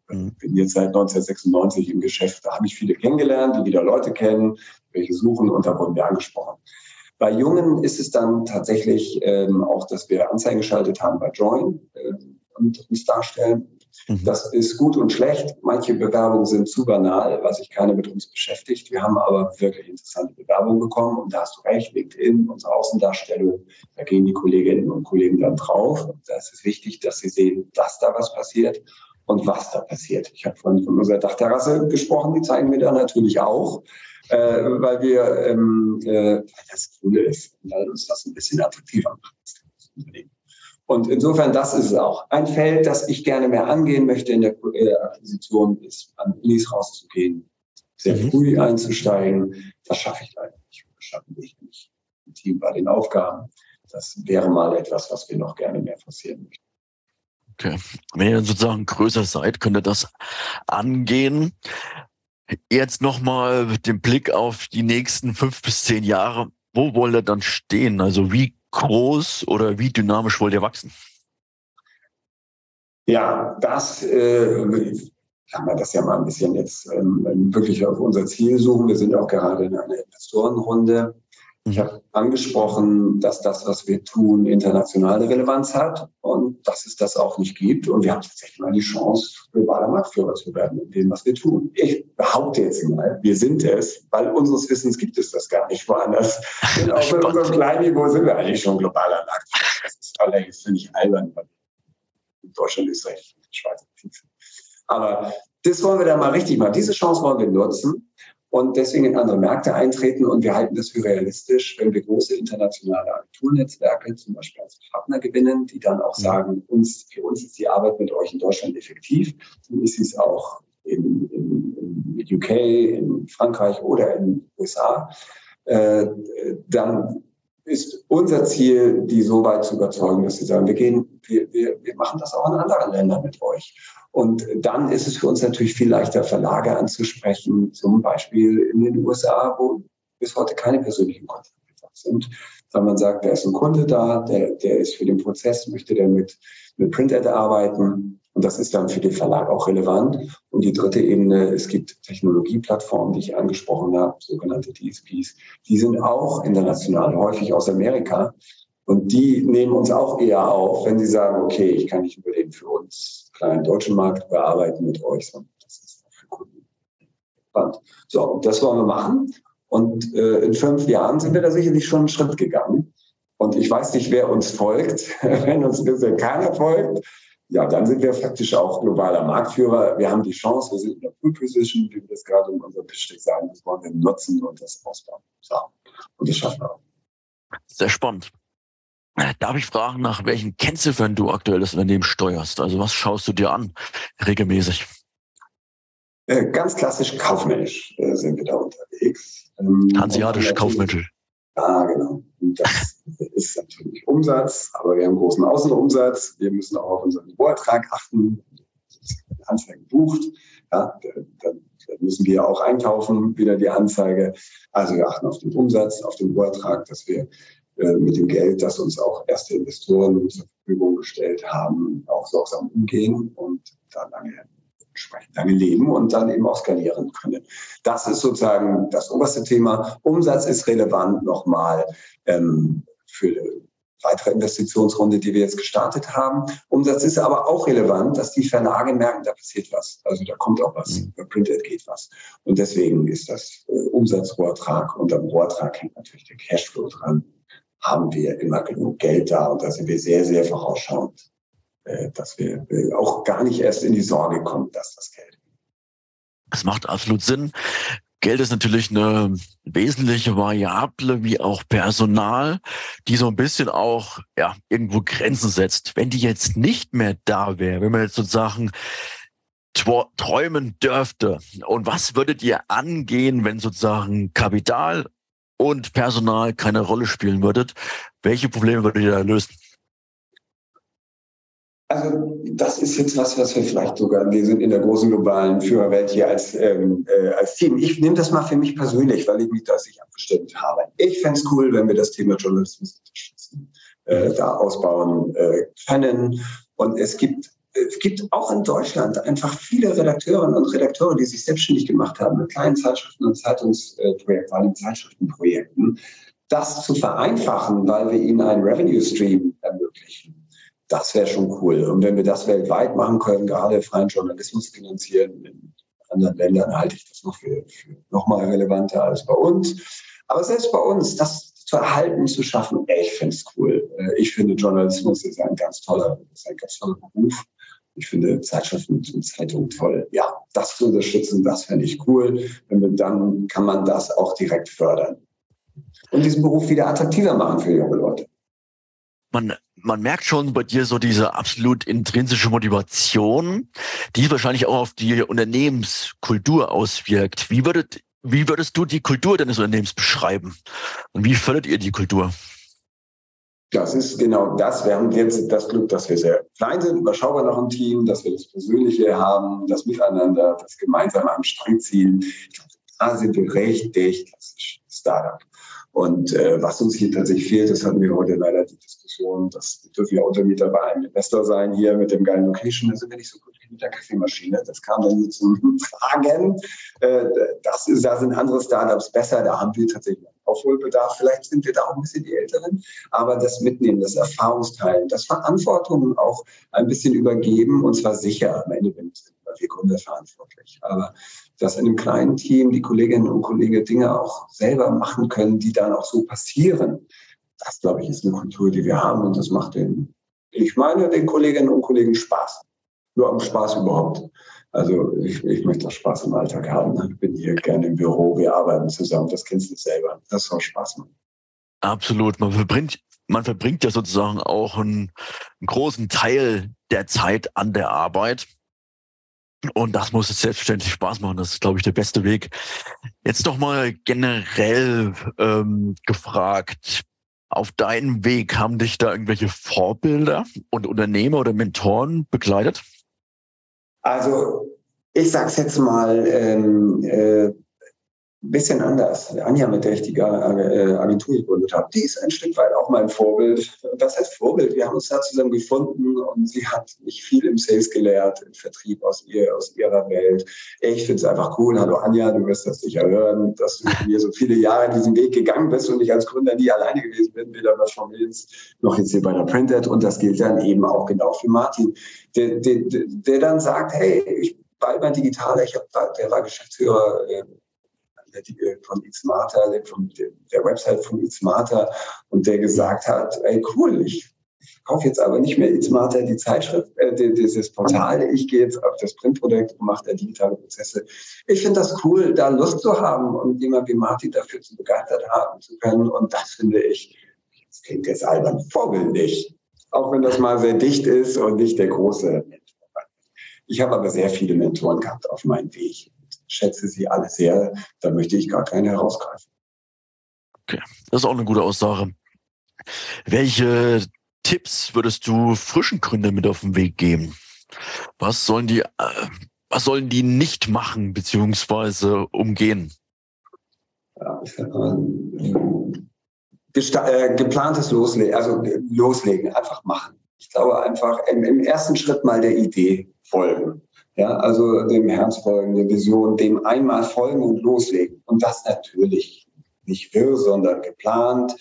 Mhm. bin jetzt seit 1996 im Geschäft. Da habe ich viele kennengelernt, die wieder Leute kennen, welche suchen und da wurden wir angesprochen. Bei Jungen ist es dann tatsächlich ähm, auch, dass wir Anzeigen geschaltet haben bei Join äh, und uns darstellen. Mhm. Das ist gut und schlecht. Manche Bewerbungen sind zu banal, was sich keiner mit uns beschäftigt. Wir haben aber wirklich interessante Bewerbungen bekommen und da hast du recht, LinkedIn, unsere Außendarstellung, da gehen die Kolleginnen und Kollegen dann drauf. Da ist es wichtig, dass sie sehen, dass da was passiert und was da passiert. Ich habe vorhin von unserer Dachterrasse gesprochen, die zeigen wir da natürlich auch, äh, weil wir ähm, äh, weil das cool ist, weil uns das ein bisschen attraktiver macht. Und insofern, das ist es auch. Ein Feld, das ich gerne mehr angehen möchte in der äh, Akquisition, ist an Unis rauszugehen, sehr mhm. früh einzusteigen. Das schaffe ich leider nicht. Das schaffen wir nicht. Im Team bei den Aufgaben. Das wäre mal etwas, was wir noch gerne mehr forcieren möchten. Okay. Wenn ihr sozusagen größer seid, könnt ihr das angehen. Jetzt nochmal mit dem Blick auf die nächsten fünf bis zehn Jahre. Wo wollt ihr dann stehen? Also wie groß oder wie dynamisch wollt ihr wachsen? Ja, das äh, kann man das ja mal ein bisschen jetzt ähm, wirklich auf unser Ziel suchen. Wir sind auch gerade in einer Investorenrunde. Ich habe angesprochen, dass das, was wir tun, internationale Relevanz hat und dass es das auch nicht gibt. Und wir haben tatsächlich mal die Chance, globaler Marktführer zu werden in dem, was wir tun. Ich behaupte jetzt mal, wir sind es, weil unseres Wissens gibt es das gar nicht woanders. Und auch mit unserem kleinen Niveau sind wir eigentlich schon globaler Marktführer. Das ist allerdings, finde ich, albern, in Deutschland, Österreich, Schweiz. Aber das wollen wir da mal richtig machen. Diese Chance wollen wir nutzen und deswegen in andere Märkte eintreten. Und wir halten das für realistisch, wenn wir große internationale Agenturnetzwerke zum Beispiel als Partner gewinnen, die dann auch sagen, uns, für uns ist die Arbeit mit euch in Deutschland effektiv. Dann ist es auch in, in, in UK, in Frankreich oder in den USA. Äh, dann ist unser Ziel, die so weit zu überzeugen, dass sie sagen, wir gehen, wir, wir, wir machen das auch in anderen Ländern mit euch. Und dann ist es für uns natürlich viel leichter, Verlage anzusprechen, zum Beispiel in den USA, wo bis heute keine persönlichen Kontakte sind. Wenn man sagt, da ist ein Kunde da, der, der ist für den Prozess, möchte der mit, mit Print-Ad arbeiten. Und das ist dann für den Verlag auch relevant. Und die dritte Ebene, es gibt Technologieplattformen, die ich angesprochen habe, sogenannte DSPs. Die sind auch international, häufig aus Amerika. Und die nehmen uns auch eher auf, wenn sie sagen, okay, ich kann nicht über den für uns kleinen deutschen Markt bearbeiten mit euch, sondern das ist für Kunden spannend. So, das wollen wir machen. Und äh, in fünf Jahren sind wir da sicherlich schon einen Schritt gegangen. Und ich weiß nicht, wer uns folgt. wenn uns bisher keiner folgt, ja, dann sind wir faktisch auch globaler Marktführer. Wir haben die Chance, wir sind in der Pool Position, wie wir das gerade in unserem Pitch sagen, das wollen wir nutzen und das ausbauen. So. Und das schaffen wir auch. Sehr spannend. Darf ich fragen, nach welchen Kennziffern du aktuell das Unternehmen steuerst? Also was schaust du dir an regelmäßig? Äh, ganz klassisch kaufmännisch äh, sind wir da unterwegs. Ähm, Hanseatisch kaufmännisch. Ja, genau. Und das ist natürlich Umsatz, aber wir haben großen Außenumsatz. Wir müssen auch auf unseren Niveauertrag achten. Wenn Anzeige bucht, ja, dann, müssen wir auch einkaufen, wieder die Anzeige. Also wir achten auf den Umsatz, auf den Niveauertrag, dass wir mit dem Geld, das uns auch erste Investoren zur Verfügung gestellt haben, auch sorgsam umgehen und da lange entsprechend lange leben und dann eben auch skalieren können. Das ist sozusagen das oberste Thema. Umsatz ist relevant nochmal ähm, für weitere Investitionsrunde, die wir jetzt gestartet haben. Umsatz ist aber auch relevant, dass die Verlage merken, da passiert was. Also da kommt auch was. Mhm. Bei Printed geht was. Und deswegen ist das äh, Umsatzrohrtrag und am Rohrtrag hängt natürlich der Cashflow dran. Haben wir immer genug Geld da und da sind wir sehr, sehr vorausschauend, äh, dass wir äh, auch gar nicht erst in die Sorge kommen, dass das Geld. Es macht absolut Sinn. Geld ist natürlich eine wesentliche Variable, wie auch Personal, die so ein bisschen auch ja irgendwo Grenzen setzt. Wenn die jetzt nicht mehr da wäre, wenn man jetzt sozusagen träumen dürfte, und was würdet ihr angehen, wenn sozusagen Kapital und Personal keine Rolle spielen würdet? Welche Probleme würdet ihr da lösen? Also das ist jetzt was, was wir vielleicht sogar, wir sind in der großen globalen Führerwelt hier als, ähm, äh, als Team. Ich nehme das mal für mich persönlich, weil ich mich da sich abgestimmt habe. Ich fände es cool, wenn wir das Thema Journalismus äh, da ausbauen äh, können. Und es gibt es gibt auch in Deutschland einfach viele Redakteurinnen und Redakteure, die sich selbstständig gemacht haben mit kleinen Zeitschriften und Zeitungsprojekten, vor allem Zeitschriftenprojekten, das zu vereinfachen, weil wir ihnen einen Revenue Stream ermöglichen das wäre schon cool. Und wenn wir das weltweit machen können, gerade freien Journalismus finanzieren, in anderen Ländern halte ich das noch für, für noch mal relevanter als bei uns. Aber selbst bei uns, das zu erhalten, zu schaffen, ich finde es cool. Äh, ich finde, Journalismus ist ein ganz toller, ist ein ganz toller Beruf. Ich finde Zeitschriften und Zeitungen toll. Ja, das zu unterstützen, das fände ich cool. Wir, dann kann man das auch direkt fördern. Und diesen Beruf wieder attraktiver machen für junge Leute. Man man merkt schon bei dir so diese absolut intrinsische Motivation, die wahrscheinlich auch auf die Unternehmenskultur auswirkt. Wie würdet, wie würdest du die Kultur deines Unternehmens beschreiben? Und wie fördert ihr die Kultur? Das ist genau das. Wir haben jetzt das Glück, dass wir sehr klein sind, überschaubar noch im Team, dass wir das Persönliche haben, das Miteinander, das Gemeinsame am Strang ziehen. Da sind wir richtig klassisch Startup. Und äh, was uns hier tatsächlich fehlt, das hatten wir heute leider die Diskussion, das dürfen ja Untermieter bei einem Investor sein hier mit dem geilen Location, da sind wir nicht so gut wie mit der Kaffeemaschine. Das kam dann nur zum Fragen. Äh, das ist, da sind andere Startups besser, da haben wir tatsächlich Aufholbedarf. Vielleicht sind wir da auch ein bisschen die Älteren, aber das Mitnehmen, das Erfahrungsteilen, das Verantwortung auch ein bisschen übergeben und zwar sicher. Am Ende bin ich wir Gründer verantwortlich. Aber dass in einem kleinen Team die Kolleginnen und Kollegen Dinge auch selber machen können, die dann auch so passieren, das, glaube ich, ist eine Kultur, die wir haben und das macht den, ich meine, den Kolleginnen und Kollegen Spaß. Nur am Spaß überhaupt. Also ich, ich möchte auch Spaß im Alltag haben. Ich bin hier gerne im Büro, wir arbeiten zusammen, das kennst du selber. Das soll Spaß machen. Absolut. Man verbringt, man verbringt ja sozusagen auch einen, einen großen Teil der Zeit an der Arbeit. Und das muss es selbstverständlich Spaß machen. Das ist, glaube ich, der beste Weg. Jetzt doch mal generell ähm, gefragt. Auf deinem Weg haben dich da irgendwelche Vorbilder und Unternehmer oder Mentoren begleitet? Also ich sag's jetzt mal, ähm, äh, bisschen anders. Anja, mit der ich die äh, Agentur gegründet habe, die ist ein Stück weit auch mein Vorbild. Was heißt Vorbild? Wir haben uns da zusammen gefunden und sie hat mich viel im Sales gelehrt, im Vertrieb aus, ihr, aus ihrer Welt. Ich finde es einfach cool. Hallo Anja, du wirst das sicher hören, dass du mir so viele Jahre diesen Weg gegangen bist und ich als Gründer nie alleine gewesen bin, weder bei Formils noch jetzt hier bei der Printed. Und das gilt dann eben auch genau für Martin, der, der, der dann sagt, hey, ich war immer digitaler, ich hab, der war Geschäftsführer äh, von Xmata, von der Website von Xmata und der gesagt hat, ey cool, ich kaufe jetzt aber nicht mehr Xmata die Zeitschrift, äh, dieses Portal, ich gehe jetzt auf das Printprodukt und mache da digitale Prozesse. Ich finde das cool, da Lust zu haben und jemand wie Martin dafür zu begeistert haben zu können und das finde ich, das klingt jetzt albern, vorbildlich. Auch wenn das mal sehr dicht ist und nicht der große Mentor. Ich habe aber sehr viele Mentoren gehabt auf meinem Weg schätze sie alle sehr. Da möchte ich gar keine herausgreifen. Okay, das ist auch eine gute Aussage. Welche Tipps würdest du frischen Gründern mit auf den Weg geben? Was sollen die, äh, was sollen die nicht machen beziehungsweise umgehen? Ja, äh, geplantes Loslegen, also loslegen, einfach machen. Ich glaube einfach im, im ersten Schritt mal der Idee folgen. Ja, also dem Herz folgen, der Vision, dem einmal folgen und loslegen. Und das natürlich nicht wirr, sondern geplant,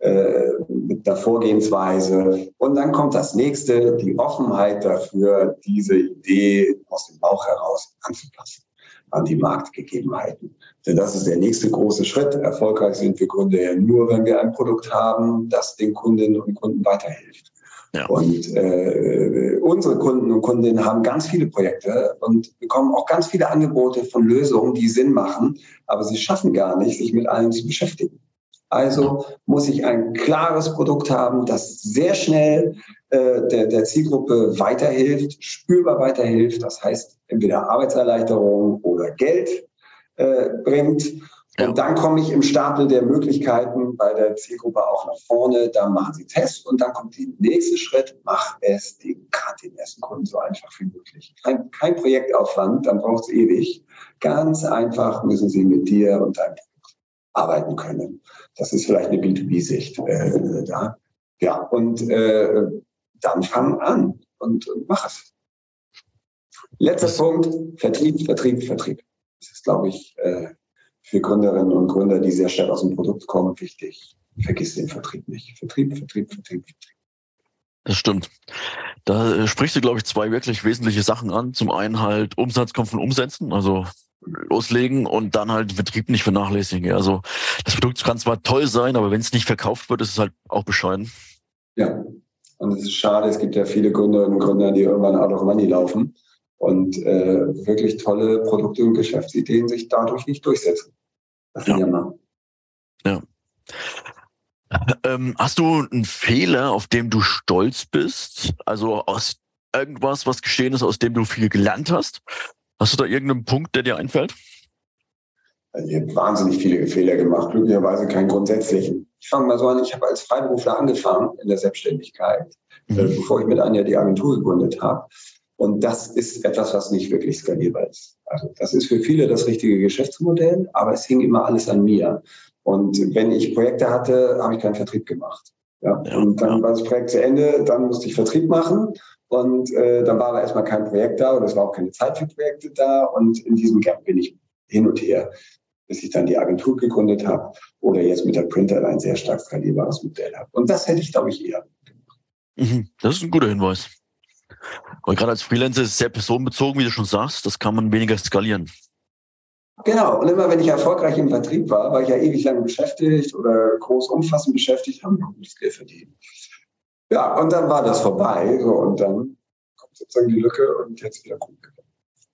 äh, mit der Vorgehensweise. Und dann kommt das nächste, die Offenheit dafür, diese Idee aus dem Bauch heraus anzupassen an die Marktgegebenheiten. Denn das ist der nächste große Schritt. Erfolgreich sind wir Gründer ja nur, wenn wir ein Produkt haben, das den Kundinnen und Kunden weiterhilft. Ja. Und äh, unsere Kunden und Kundinnen haben ganz viele Projekte und bekommen auch ganz viele Angebote von Lösungen, die Sinn machen, aber sie schaffen gar nicht, sich mit allen zu beschäftigen. Also muss ich ein klares Produkt haben, das sehr schnell äh, der, der Zielgruppe weiterhilft, spürbar weiterhilft. Das heißt entweder Arbeitserleichterung oder Geld äh, bringt ja. Und dann komme ich im Stapel der Möglichkeiten bei der Zielgruppe auch nach vorne. Da machen Sie Tests und dann kommt der nächste Schritt. Mach es den, ersten Kunden so einfach wie möglich. Kein, kein Projektaufwand, dann braucht es ewig. Ganz einfach müssen Sie mit dir und deinem Produkt arbeiten können. Das ist vielleicht eine B2B-Sicht äh, da. Ja, und äh, dann fang an und, und mach es. Letzter Punkt, Vertrieb, Vertrieb, Vertrieb. Das ist, glaube ich, äh, für Gründerinnen und Gründer, die sehr stark aus dem Produkt kommen, wichtig. Vergiss den Vertrieb nicht. Vertrieb, Vertrieb, Vertrieb, Vertrieb. Das stimmt. Da äh, sprichst du, glaube ich, zwei wirklich wesentliche Sachen an. Zum einen halt Umsatz kommt von Umsetzen, also loslegen und dann halt Vertrieb nicht vernachlässigen. Also das Produkt kann zwar toll sein, aber wenn es nicht verkauft wird, ist es halt auch bescheiden. Ja, und es ist schade, es gibt ja viele Gründerinnen und Gründer, die irgendwann out of money laufen und äh, wirklich tolle Produkte und Geschäftsideen sich dadurch nicht durchsetzen. Das ja. Ja. Ähm, hast du einen Fehler, auf dem du stolz bist? Also aus irgendwas, was geschehen ist, aus dem du viel gelernt hast? Hast du da irgendeinen Punkt, der dir einfällt? Also ich habe wahnsinnig viele Fehler gemacht, glücklicherweise keinen grundsätzlichen. Ich fange mal so an, ich habe als Freiberufler angefangen in der Selbstständigkeit, mhm. äh, bevor ich mit Anja die Agentur gegründet habe. Und das ist etwas, was nicht wirklich skalierbar ist. Also das ist für viele das richtige Geschäftsmodell, aber es hing immer alles an mir. Und wenn ich Projekte hatte, habe ich keinen Vertrieb gemacht. Ja, ja und dann ja. war das Projekt zu Ende, dann musste ich Vertrieb machen und äh, dann war aber erstmal kein Projekt da und es war auch keine Zeit für Projekte da und in diesem Gap bin ich hin und her, bis ich dann die Agentur gegründet habe oder jetzt mit der Printer ein sehr stark skalierbares Modell habe. Und das hätte ich, glaube ich, eher gemacht. Mhm. Das ist ein guter Hinweis. Und gerade als Freelancer ist es sehr personenbezogen, wie du schon sagst, das kann man weniger skalieren. Genau, und immer wenn ich erfolgreich im Vertrieb war, war ich ja ewig lang beschäftigt oder groß umfassend beschäftigt, haben noch gutes Geld verdient. Ja, und dann war das vorbei so, und dann kommt sozusagen die Lücke und jetzt wieder gut.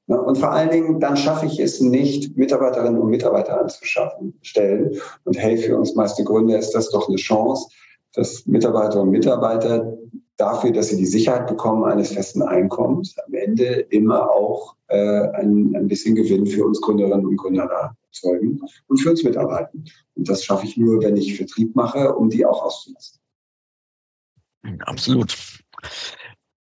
Ja, und vor allen Dingen, dann schaffe ich es nicht, Mitarbeiterinnen und Mitarbeiter anzuschaffen, stellen. Und hey, für uns meiste Gründer ist das doch eine Chance, dass Mitarbeiter und Mitarbeiter dafür, dass sie die Sicherheit bekommen eines festen Einkommens, am Ende immer auch äh, ein, ein bisschen Gewinn für uns Gründerinnen und Gründer erzeugen und für uns mitarbeiten. Und das schaffe ich nur, wenn ich Vertrieb mache, um die auch auszulassen. Absolut.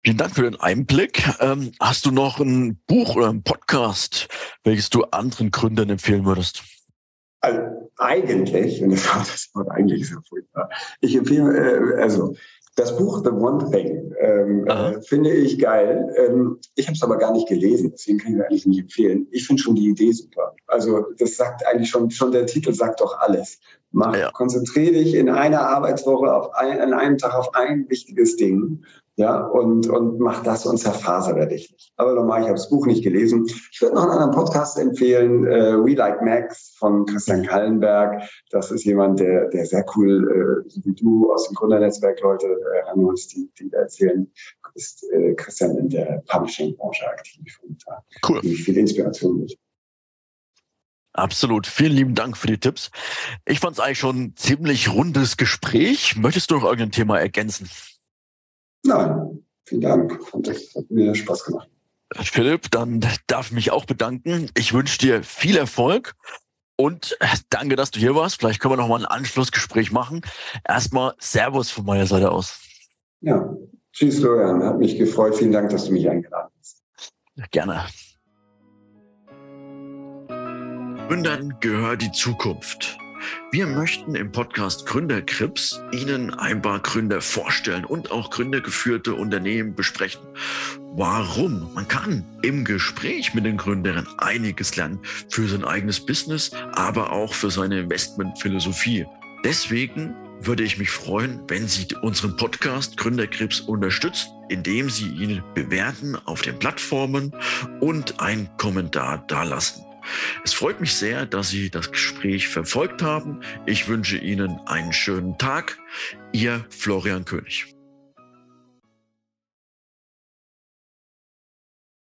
Vielen Dank für den Einblick. Ähm, hast du noch ein Buch oder ein Podcast, welches du anderen Gründern empfehlen würdest? Also eigentlich, und das Wort eigentlich ist ja furchtbar, ich empfehle, äh, also das Buch The One Thing ähm, äh, finde ich geil. Ähm, ich habe es aber gar nicht gelesen, deswegen kann ich es eigentlich nicht empfehlen. Ich finde schon die Idee super. Also das sagt eigentlich schon, schon der Titel sagt doch alles. Mach, ja. konzentriere dich in einer Arbeitswoche auf ein, an einem Tag auf ein wichtiges Ding ja, und, und mach das und zerfasere dich nicht. Aber nochmal, ich habe das Buch nicht gelesen. Ich würde noch einen anderen Podcast empfehlen, äh, We Like Max von Christian Kallenberg. Das ist jemand, der, der sehr cool, äh, so wie du aus dem Gründernetzwerk Leute äh, ranholst, die, die erzählen, ist äh, Christian in der Publishing-Branche aktiv und da cool. viel Inspiration mit. Absolut. Vielen lieben Dank für die Tipps. Ich fand es eigentlich schon ein ziemlich rundes Gespräch. Möchtest du noch irgendein Thema ergänzen? Nein, vielen Dank. Das hat mir Spaß gemacht. Philipp, dann darf ich mich auch bedanken. Ich wünsche dir viel Erfolg und danke, dass du hier warst. Vielleicht können wir noch mal ein Anschlussgespräch machen. Erstmal Servus von meiner Seite aus. Ja, tschüss Florian. Hat mich gefreut. Vielen Dank, dass du mich eingeladen hast. Gerne. Gründern gehört die Zukunft. Wir möchten im Podcast Gründerkrips Ihnen ein paar Gründer vorstellen und auch gründergeführte Unternehmen besprechen. Warum? Man kann im Gespräch mit den Gründern einiges lernen für sein eigenes Business, aber auch für seine Investmentphilosophie. Deswegen würde ich mich freuen, wenn Sie unseren Podcast Gründerkrebs unterstützen, indem Sie ihn bewerten auf den Plattformen und einen Kommentar dalassen. Es freut mich sehr, dass Sie das Gespräch verfolgt haben. Ich wünsche Ihnen einen schönen Tag. Ihr Florian König.